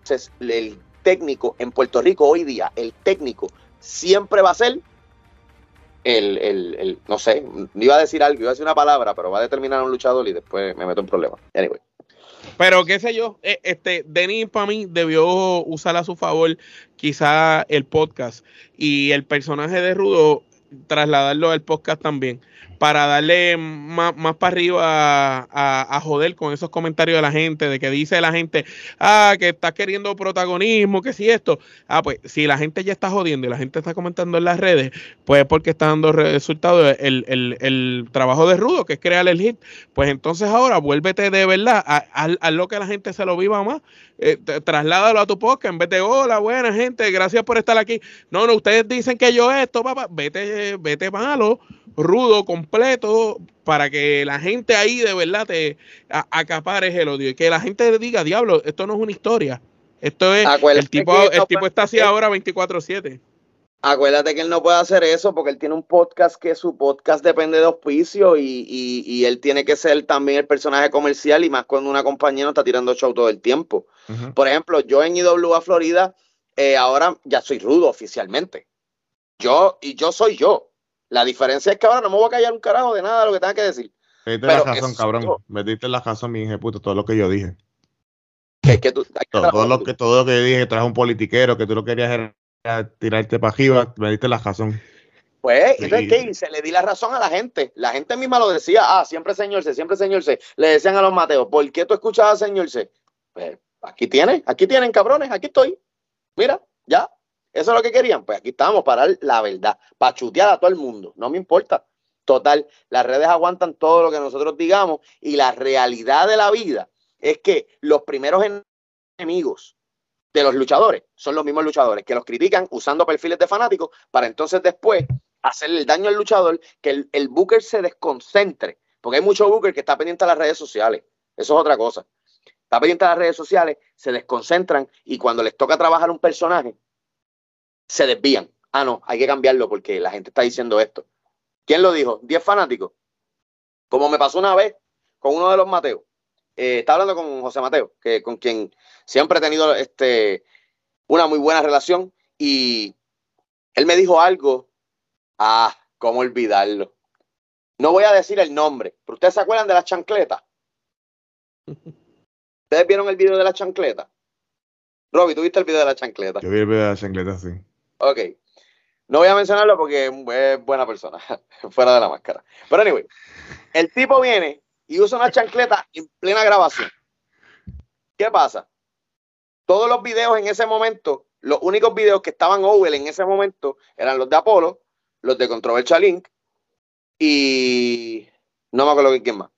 entonces, el técnico en Puerto Rico hoy día, el técnico siempre va a ser el, el, no sé, iba a decir algo, iba a decir una palabra, pero va a determinar un luchador y después me meto en problemas. Anyway. Pero qué sé yo, eh, este Denis para mí debió usar a su favor quizá el podcast y el personaje de Rudo trasladarlo al podcast también para darle más, para arriba a, joder con esos comentarios de la gente, de que dice la gente, ah, que está queriendo protagonismo, que si esto. Ah, pues si la gente ya está jodiendo y la gente está comentando en las redes, pues porque está dando resultados el, trabajo de Rudo, que es crear el hit. Pues entonces ahora vuélvete de verdad a, lo que la gente se lo viva más. Eh, trasládalo a tu podcast en vez de hola, buena gente, gracias por estar aquí. No, no, ustedes dicen que yo esto, papá, vete, vete malo rudo, completo, para que la gente ahí de verdad te acapare el odio y que la gente diga, diablo, esto no es una historia. Esto es, el tipo, el tipo está así ahora 24/7. Acuérdate que él no puede hacer eso porque él tiene un podcast que su podcast depende de auspicio y, y, él tiene que ser también el personaje comercial y más cuando una compañía no está tirando show todo el tiempo. Por ejemplo, yo en IWA Florida eh, ahora ya soy rudo oficialmente. Yo y yo soy yo. La diferencia es que ahora no me voy a callar un carajo de nada de lo que tenga que decir. Metiste la razón, cabrón. Metiste la razón, mi puto, todo lo que yo dije. Que, todo, lo que, todo lo que dije, que traes un politiquero, que tú lo querías era tirarte para arriba, me diste la razón. Pues, entonces, ¿qué hice? Le di la razón a la gente. La gente misma lo decía, ah, siempre señor C, siempre señor C. Le decían a los Mateos, ¿por qué tú escuchabas señor C? Pues, aquí tienen, aquí tienen, cabrones, aquí estoy. Mira, ya, eso es lo que querían. Pues aquí estamos para la verdad, para chutear a todo el mundo. No me importa. Total, las redes aguantan todo lo que nosotros digamos y la realidad de la vida es que los primeros enemigos de los luchadores son los mismos luchadores que los critican usando perfiles de fanáticos para entonces después hacerle el daño al luchador, que el, el booker se desconcentre, porque hay mucho booker que está pendiente a las redes sociales. Eso es otra cosa. Está pendiente a las redes sociales, se desconcentran y cuando les toca trabajar un personaje, se desvían. Ah, no, hay que cambiarlo porque la gente está diciendo esto. ¿Quién lo dijo? ¿Diez fanáticos? Como me pasó una vez con uno de los Mateos. Eh, estaba hablando con José Mateo, que, con quien siempre he tenido este, una muy buena relación. Y él me dijo algo. Ah, ¿cómo olvidarlo? No voy a decir el nombre, pero ustedes se acuerdan de la chancleta. ¿Ustedes vieron el video de la chancleta? Robbie, ¿tú viste el video de la chancleta? Yo vi el video de la chancleta, sí. Ok. No voy a mencionarlo porque es buena persona, fuera de la máscara. Pero anyway, el tipo viene y usa una chancleta en plena grabación. ¿Qué pasa? Todos los videos en ese momento, los únicos videos que estaban over en ese momento eran los de Apolo, los de Controversial Link y no me acuerdo quién más.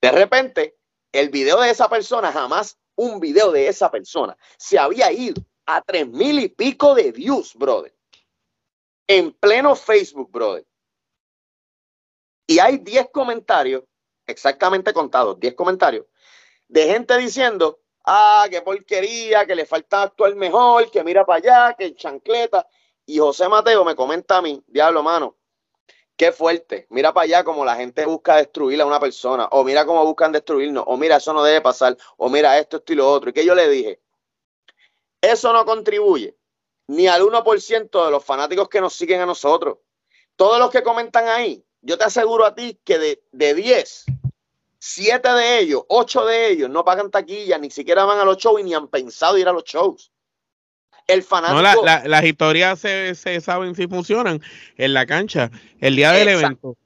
De repente, el video de esa persona, jamás un video de esa persona se había ido a tres mil y pico de views, brother. En pleno Facebook, brother. Y hay 10 comentarios, exactamente contados, 10 comentarios, de gente diciendo, ah, qué porquería, que le falta actuar mejor, que mira para allá, que chancleta. Y José Mateo me comenta a mí, diablo, mano, Qué fuerte. Mira para allá como la gente busca destruir a una persona, o mira cómo buscan destruirnos, o mira, eso no debe pasar, o mira esto, esto y lo otro. Y que yo le dije, eso no contribuye ni al 1% de los fanáticos que nos siguen a nosotros. Todos los que comentan ahí, yo te aseguro a ti que de, de 10, 7 de ellos, 8 de ellos no pagan taquilla, ni siquiera van a los shows y ni han pensado ir a los shows. El fanático. No, la, la, las historias se, se, saben si funcionan en la cancha, el día del Exacto. evento.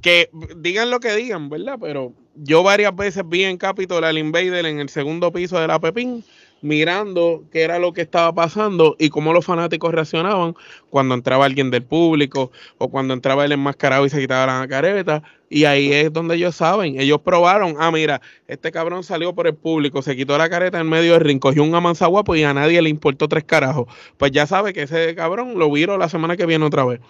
Que digan lo que digan, ¿verdad? Pero yo varias veces vi en Capitol al Invader en el segundo piso de la Pepín mirando qué era lo que estaba pasando y cómo los fanáticos reaccionaban cuando entraba alguien del público o cuando entraba el enmascarado y se quitaba la careta. Y ahí es donde ellos saben, ellos probaron, ah, mira, este cabrón salió por el público, se quitó la careta en medio del ring, cogió un amansaguapo y a nadie le importó tres carajos. Pues ya sabe que ese cabrón lo viro la semana que viene otra vez.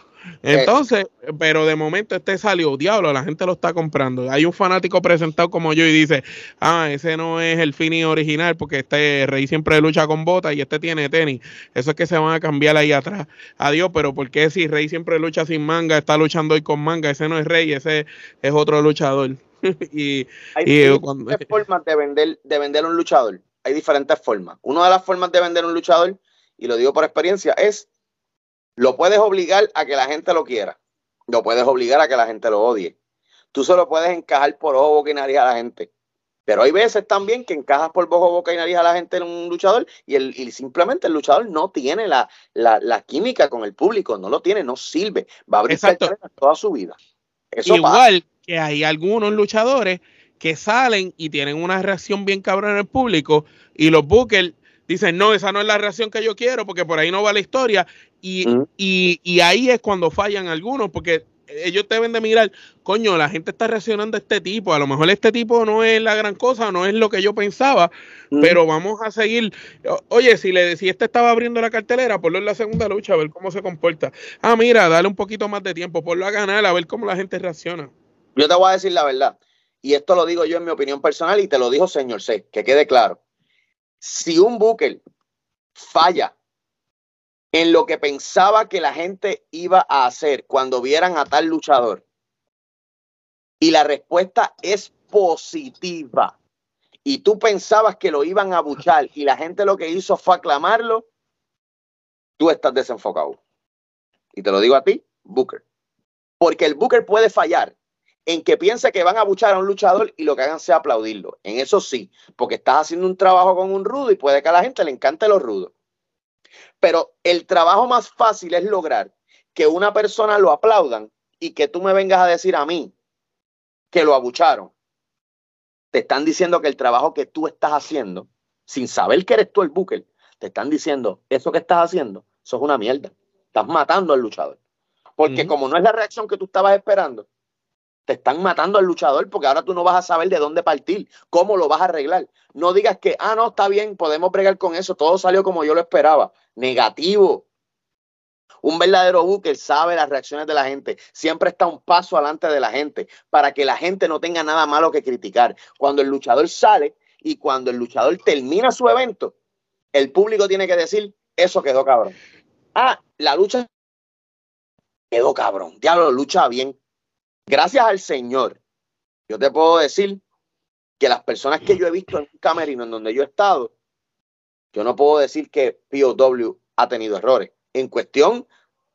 Entonces, pero de momento este salió, diablo, la gente lo está comprando. Hay un fanático presentado como yo y dice, ah, ese no es el Fini original porque este Rey siempre lucha con botas y este tiene tenis. Eso es que se van a cambiar ahí atrás. Adiós, pero ¿por qué si Rey siempre lucha sin manga, está luchando hoy con manga? Ese no es Rey, ese es otro luchador. y, Hay y, diferentes cuando... formas de vender, de vender un luchador. Hay diferentes formas. Una de las formas de vender un luchador, y lo digo por experiencia, es lo puedes obligar a que la gente lo quiera. Lo puedes obligar a que la gente lo odie. Tú solo puedes encajar por ojo, boca y nariz a la gente. Pero hay veces también que encajas por ojo, boca y nariz a la gente en un luchador y, el, y simplemente el luchador no tiene la, la, la, química con el público, no lo tiene, no sirve. Va a abrir toda su vida. Eso Igual pasa. que hay algunos luchadores que salen y tienen una reacción bien cabrón en el público y los bookers dicen, no, esa no es la reacción que yo quiero porque por ahí no va la historia. Y, y, y ahí es cuando fallan algunos porque ellos deben de mirar, coño, la gente está reaccionando a este tipo, a lo mejor este tipo no es la gran cosa, no es lo que yo pensaba, pero vamos a seguir. Oye, si le si este estaba abriendo la cartelera, ponlo en la segunda lucha, a ver cómo se comporta. Ah, mira, dale un poquito más de tiempo, ponlo a ganar, a ver cómo la gente reacciona. Yo te voy a decir la verdad, y esto lo digo yo en mi opinión personal y te lo dijo señor C, que quede claro si un Booker falla en lo que pensaba que la gente iba a hacer cuando vieran a tal luchador, y la respuesta es positiva, y tú pensabas que lo iban a buchar y la gente lo que hizo fue aclamarlo, tú estás desenfocado. Y te lo digo a ti, Booker. Porque el Booker puede fallar, en que piense que van a buchar a un luchador y lo que hagan sea aplaudirlo. En eso sí, porque estás haciendo un trabajo con un rudo y puede que a la gente le encante los rudos. Pero el trabajo más fácil es lograr que una persona lo aplaudan y que tú me vengas a decir a mí que lo abucharon. Te están diciendo que el trabajo que tú estás haciendo, sin saber que eres tú el booker, te están diciendo, eso que estás haciendo, eso es una mierda. Estás matando al luchador. Porque uh -huh. como no es la reacción que tú estabas esperando, te están matando al luchador porque ahora tú no vas a saber de dónde partir, cómo lo vas a arreglar. No digas que, ah, no, está bien, podemos bregar con eso, todo salió como yo lo esperaba. Negativo. Un verdadero booker sabe las reacciones de la gente, siempre está un paso adelante de la gente para que la gente no tenga nada malo que criticar. Cuando el luchador sale y cuando el luchador termina su evento, el público tiene que decir, eso quedó cabrón. Ah, la lucha quedó cabrón. Diablo, lucha bien gracias al Señor, yo te puedo decir que las personas que yo he visto en un camerino en donde yo he estado, yo no puedo decir que POW ha tenido errores. En cuestión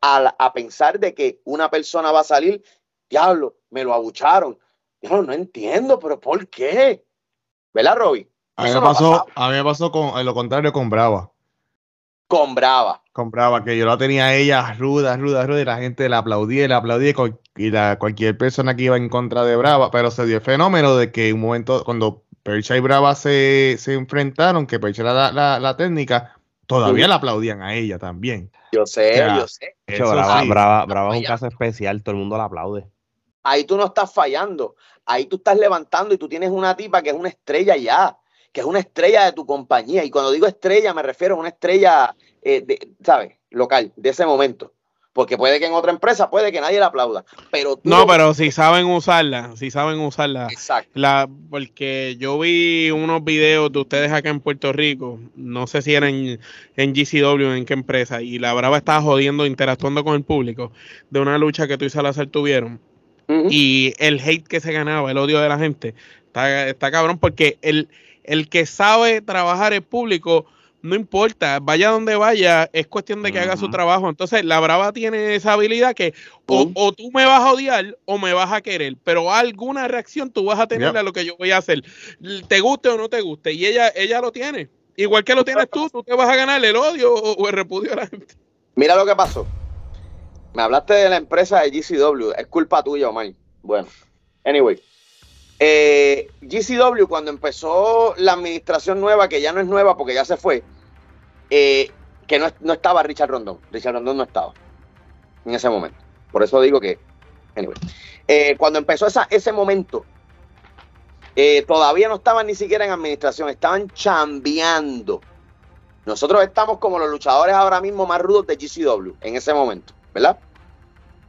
a, a pensar de que una persona va a salir, diablo, me lo abucharon. Yo no entiendo, pero ¿por qué? ¿Verdad, Robbie? A mí, me pasó, a mí me pasó con lo contrario con Brava. Con Brava. Con Brava, que yo la tenía ella ruda, ruda, ruda, y la gente la aplaudía y la aplaudía, y la, cualquier persona que iba en contra de Brava, pero se dio el fenómeno de que un momento, cuando Percha y Brava se, se enfrentaron, que Percha era la, la, la técnica, todavía sí. la aplaudían a ella también. Yo sé, o sea, yo sé. Brava, sí. Brava, Brava es un caso especial, todo el mundo la aplaude. Ahí tú no estás fallando, ahí tú estás levantando y tú tienes una tipa que es una estrella ya que es una estrella de tu compañía. Y cuando digo estrella, me refiero a una estrella, eh, de, ¿sabes? Local, de ese momento. Porque puede que en otra empresa, puede que nadie la aplauda. Pero no, pero si saben usarla, si saben usarla. Exacto. La, porque yo vi unos videos de ustedes acá en Puerto Rico, no sé si eran en, en GCW, en qué empresa, y la Brava estaba jodiendo, interactuando con el público, de una lucha que tú y Salazar tuvieron. Y el hate que se ganaba, el odio de la gente, está, está cabrón, porque el, el que sabe trabajar el público no importa, vaya donde vaya, es cuestión de que haga su trabajo. Entonces, la Brava tiene esa habilidad que o, tú me vas a odiar o me vas a querer, pero alguna reacción tú vas a tener a lo que yo voy a hacer, te guste o no te guste. Y ella, ella lo tiene. Igual que lo tienes tú, tú te vas a ganar el odio o, el repudio a la gente. Mira lo que pasó. Me hablaste de la empresa de GCW, es culpa tuya, Omar. Bueno, anyway. Eh, GCW, cuando empezó la administración nueva, que ya no es nueva porque ya se fue, eh, que no, estaba Richard Rondón. Richard Rondón no estaba en ese momento. Por eso digo que, anyway, eh, cuando empezó ese momento, todavía no estaban ni siquiera en administración, estaban chambeando. Nosotros estamos como los luchadores ahora mismo más rudos de GCW en ese momento, ¿verdad?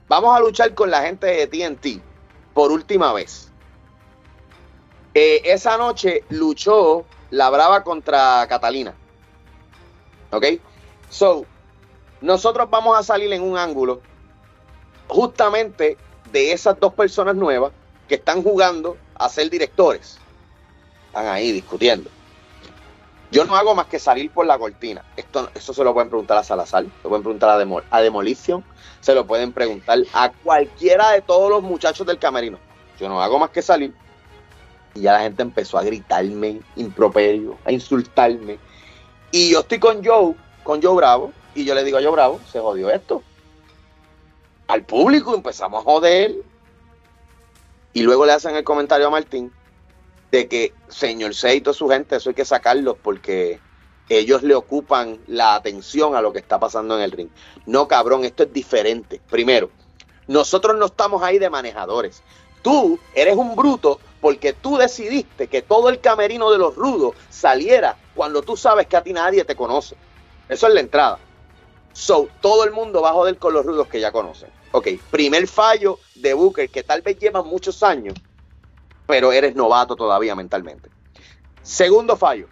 Vamos a luchar con la gente de TNT por última vez eh, esa noche luchó la Brava contra Catalina. ¿Ok? So, nosotros vamos a salir en un ángulo justamente de esas dos personas nuevas que están jugando a ser directores. Están ahí discutiendo. Yo no hago más que salir por la cortina. Esto, eso se lo pueden preguntar a Salazar, lo pueden preguntar a, a Demolition, se lo pueden preguntar a cualquiera de todos los muchachos del camerino. Yo no hago más que salir y ya la gente empezó a gritarme improperio, a insultarme. Y yo estoy con Joe, con Joe Bravo, y yo le digo a Joe Bravo, se jodió esto. Al público empezamos a joder. Y luego le hacen el comentario a Martín de que, señor Seito, su gente, eso hay que sacarlos porque ellos le ocupan la atención a lo que está pasando en el ring. No, cabrón, esto es diferente. Primero, nosotros no estamos ahí de manejadores. Tú eres un bruto porque tú decidiste que todo el camerino de los rudos saliera cuando tú sabes que a ti nadie te conoce. Eso es la entrada. So, todo el mundo va a joder con los rudos que ya conocen. Ok, primer fallo de Booker, que tal vez lleva muchos años, pero eres novato todavía mentalmente. Segundo fallo.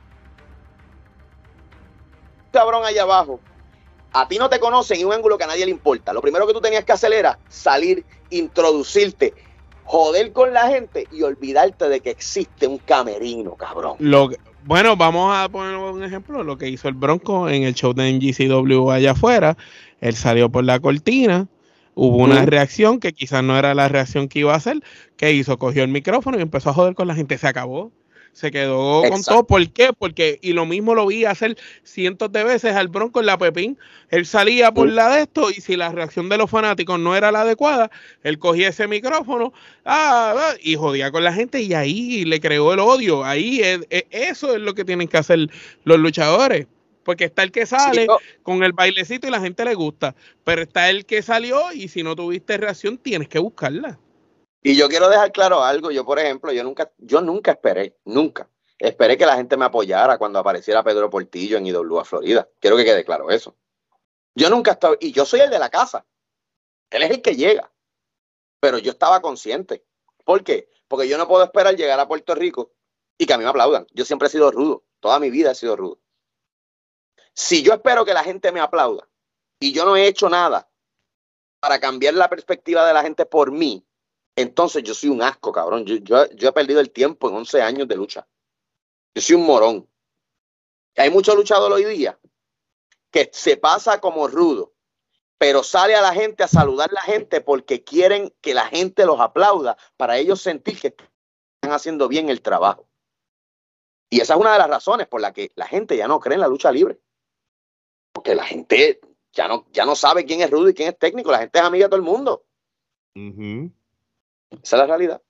Cabrón allá abajo. A ti no te conocen en un ángulo que a nadie le importa. Lo primero que tú tenías que hacer era salir, introducirte, joder con la gente y olvidarte de que existe un camerino, cabrón. Lo bueno, vamos a poner un ejemplo, lo que hizo el Bronco en el show de NGCW allá afuera. Él salió por la cortina, hubo una reacción que quizás no era la reacción que iba a hacer. ¿Qué hizo? Cogió el micrófono y empezó a joder con la gente. Se acabó se quedó con todo. ¿Por qué? Porque, y lo mismo lo vi hacer cientos de veces al Bronco en la Pepín. Él salía por la de esto y si la reacción de los fanáticos no era la adecuada, él cogía ese micrófono ah, ah y jodía con la gente y ahí le creó el odio. Ahí eso es lo que tienen que hacer los luchadores. Porque está el que sale con el bailecito y la gente le gusta. Pero está el que salió y si no tuviste reacción tienes que buscarla. Y yo quiero dejar claro algo, yo por ejemplo, yo nunca, yo nunca esperé, nunca, esperé que la gente me apoyara cuando apareciera Pedro Portillo en IWA Florida. Quiero que quede claro eso. Yo nunca estaba, y yo soy el de la casa. Él es el que llega. Pero yo estaba consciente. ¿Por qué? Porque yo no puedo esperar llegar a Puerto Rico y que a mí me aplaudan. Yo siempre he sido rudo. Toda mi vida he sido rudo. Si yo espero que la gente me aplauda y yo no he hecho nada para cambiar la perspectiva de la gente por mí, entonces yo soy un asco, cabrón. Yo, he perdido el tiempo en 11 años de lucha. Yo soy un morón. Hay muchos luchadores hoy día que se pasa como rudo, pero sale a la gente a saludar a la gente porque quieren que la gente los aplauda para ellos sentir que están haciendo bien el trabajo. Y esa es una de las razones por la que la gente ya no cree en la lucha libre. Porque la gente ya no, ya no sabe quién es rudo y quién es técnico. La gente es amiga de todo el mundo. Esa es la realidad.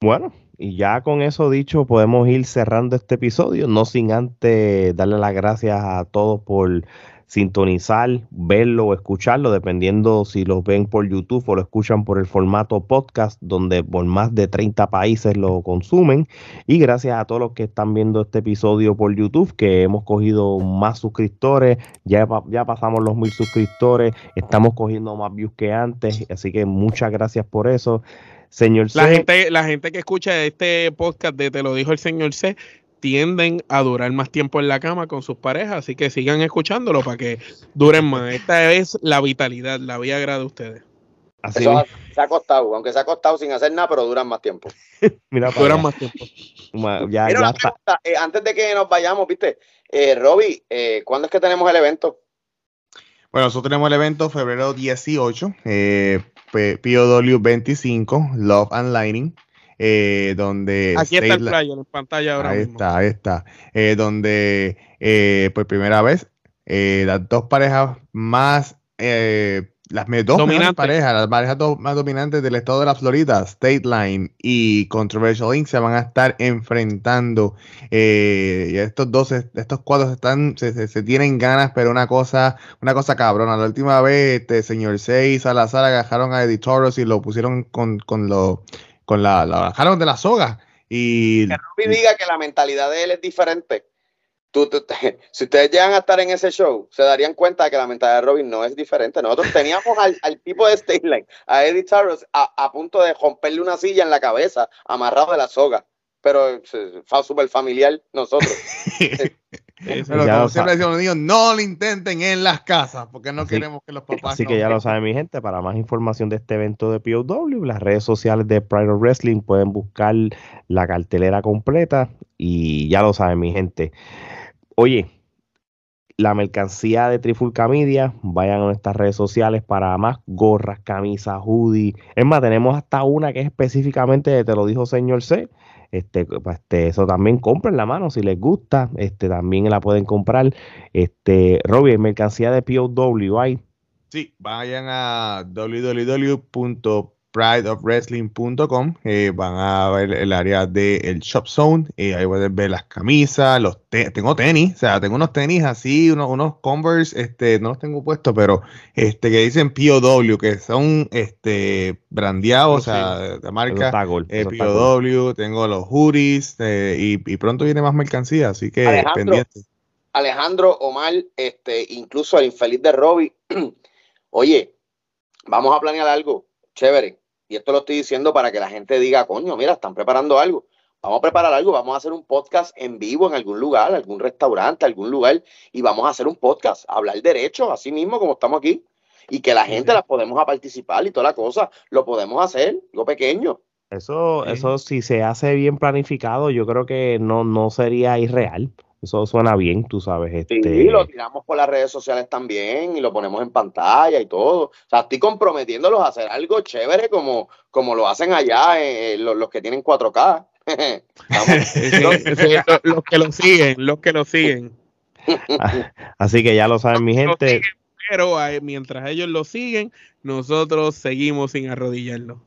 Bueno, y ya con eso dicho, podemos ir cerrando este episodio, no sin antes darle las gracias a todos por sintonizar, verlo o escucharlo, dependiendo si lo ven por YouTube o lo escuchan por el formato podcast, donde por más de 30 países lo consumen. Y gracias a todos los que están viendo este episodio por YouTube, que hemos cogido más suscriptores, ya, ya pasamos los mil suscriptores, estamos cogiendo más views que antes, así que muchas gracias por eso. Señor la gente, la gente que escucha este podcast de Te lo dijo el señor C, tienden a durar más tiempo en la cama con sus parejas, así que sigan escuchándolo para que duren más. Esta es la vitalidad, la Viagra de ustedes. Así Eso se ha costado, aunque se ha costado sin hacer nada, pero duran más tiempo. Mira, duran más tiempo. ya, ya eh, antes de que nos vayamos, viste, eh, Roby, eh, ¿cuándo es que tenemos el evento? Bueno, nosotros tenemos el evento febrero 18, eh, POW 25, Love and Lighting. Eh, donde... Aquí está el flyer en pantalla ahora ahí está, ahí está. Eh, donde eh, por primera vez las dos parejas más las dos parejas, las parejas más dominantes del estado de la Florida, State Line y Controversial Inc. se van a estar enfrentando. y estos dos, estos cuadros están, se, tienen ganas, pero una cosa, una cosa cabrona. La última vez, este señor Seis Salazar agajaron a Editoros y lo pusieron con, con los con la, la bajaron de la soga. Y que Robbie diga que la mentalidad de él es diferente. si ustedes llegan a estar en ese show, se darían cuenta de que la mentalidad de Robin no es diferente. Nosotros teníamos al, tipo de Line, a Eddie Charles, a, punto de romperle una silla en la cabeza, amarrado de la soga. Pero fue súper familiar nosotros. Pero como siempre decimos niños, no lo intenten en las casas, porque no queremos que los papás. Así que ya lo saben, mi gente. Para más información de este evento de POW, las redes sociales de Pride of Wrestling pueden buscar la cartelera completa. Y ya lo saben, mi gente. Oye, la mercancía de Trifulca Media, vayan a nuestras redes sociales para más gorras, camisas, hoodie. Es más, tenemos hasta una que es específicamente de Te lo dijo señor C este, pues, este, eso también compren la mano si les gusta, este, también la pueden comprar. Este, Robbie, mercancía de POW, ¿hay? Sí, vayan a www prideofwrestling.com eh, van a ver el área del Shop Zone, eh, ahí pueden ver las camisas, los tengo tenis, o sea, tengo unos tenis así, unos, unos Converse, este, no los tengo puestos, pero este que dicen POW, que son este brandeados, o sea, de marca eh, POW, tengo los hoodies y, pronto viene más mercancía, así que Alejandro, pendiente. Alejandro, Omar, este, incluso el infeliz de Robbie, oye, vamos a planear algo chévere y esto lo estoy diciendo para que la gente diga, coño, mira, están preparando algo. Vamos a preparar algo, vamos a hacer un podcast en vivo en algún lugar, algún restaurante, algún lugar, y vamos a hacer un podcast, hablar derecho, así mismo como estamos aquí, y que la gente la podemos a participar y toda la cosa, lo podemos hacer, lo pequeño. Eso, eso si se hace bien planificado, yo creo que no, no sería irreal. Eso suena bien, tú sabes. Este... Sí, lo tiramos por las redes sociales también y lo ponemos en pantalla y todo. O sea, estoy comprometiéndolos a hacer algo chévere como, como lo hacen allá eh, los, que tienen 4K. los, que lo siguen, los que lo siguen. Así que ya lo saben, mi gente. pero eh, mientras ellos lo siguen, nosotros seguimos sin arrodillarlo.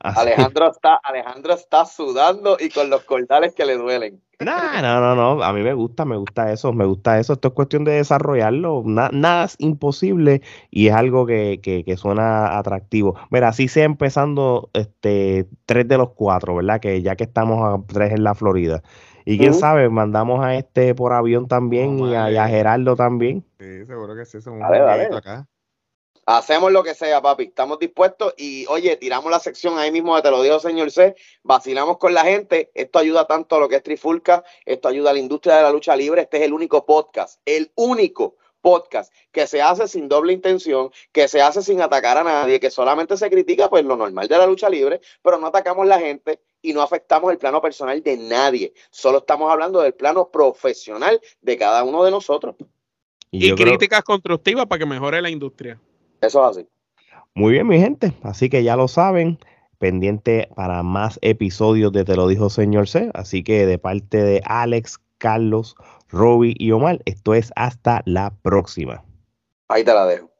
Alejandro está, Alejandro está sudando y con los cordales que le duelen. No, no, no, no, a mí me gusta, me gusta eso, me gusta eso. Esto es cuestión de desarrollarlo. nada es imposible y es algo que, que, suena atractivo. Mira, así sea empezando este tres de los cuatro, ¿verdad? Que ya que estamos a tres en la Florida. Y quién sabe, mandamos a este por avión también y, a, Gerardo también. Sí, seguro que sí, son un acá. Hacemos lo que sea, papi. Estamos dispuestos y, oye, tiramos la sección ahí mismo de Te lo digo, señor C. Vacilamos con la gente. Esto ayuda tanto a lo que es Trifulca. Esto ayuda a la industria de la lucha libre. Este es el único podcast, el único podcast que se hace sin doble intención, que se hace sin atacar a nadie, que solamente se critica pues lo normal de la lucha libre, pero no atacamos a la gente y no afectamos el plano personal de nadie. Solo estamos hablando del plano profesional de cada uno de nosotros. Y, críticas constructivas para que mejore la industria. Eso es así. Muy bien, mi gente. Así que ya lo saben. Pendiente para más episodios de Te lo dijo señor C. Así que de parte de Alex, Carlos, Roby y Omar, esto es hasta la próxima. Ahí te la dejo.